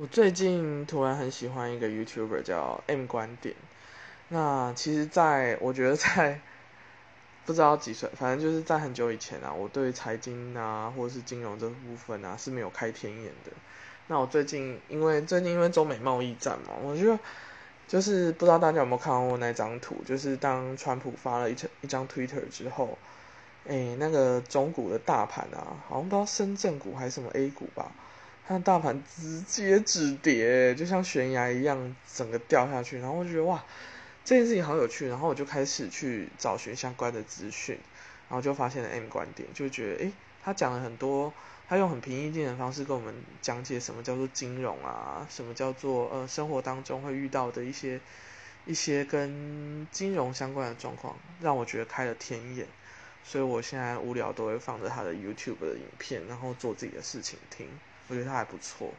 我最近突然很喜欢一个 YouTuber 叫 M 观点。那其实，在我觉得在不知道几岁，反正就是在很久以前啊，我对财经啊或者是金融这部分啊是没有开天眼的。那我最近因为最近因为中美贸易战嘛，我觉得就是不知道大家有没有看过那张图，就是当川普发了一张一张 Twitter 之后，哎，那个中股的大盘啊，好像不知道深圳股还是什么 A 股吧。看大盘直接止跌，就像悬崖一样，整个掉下去。然后我觉得哇，这件事情好有趣。然后我就开始去找寻相关的资讯，然后就发现了 M 观点，就觉得诶，他讲了很多，他用很平易近人的方式跟我们讲解什么叫做金融啊，什么叫做呃生活当中会遇到的一些一些跟金融相关的状况，让我觉得开了天眼。所以我现在无聊都会放着他的 YouTube 的影片，然后做自己的事情听。我觉得他还不错。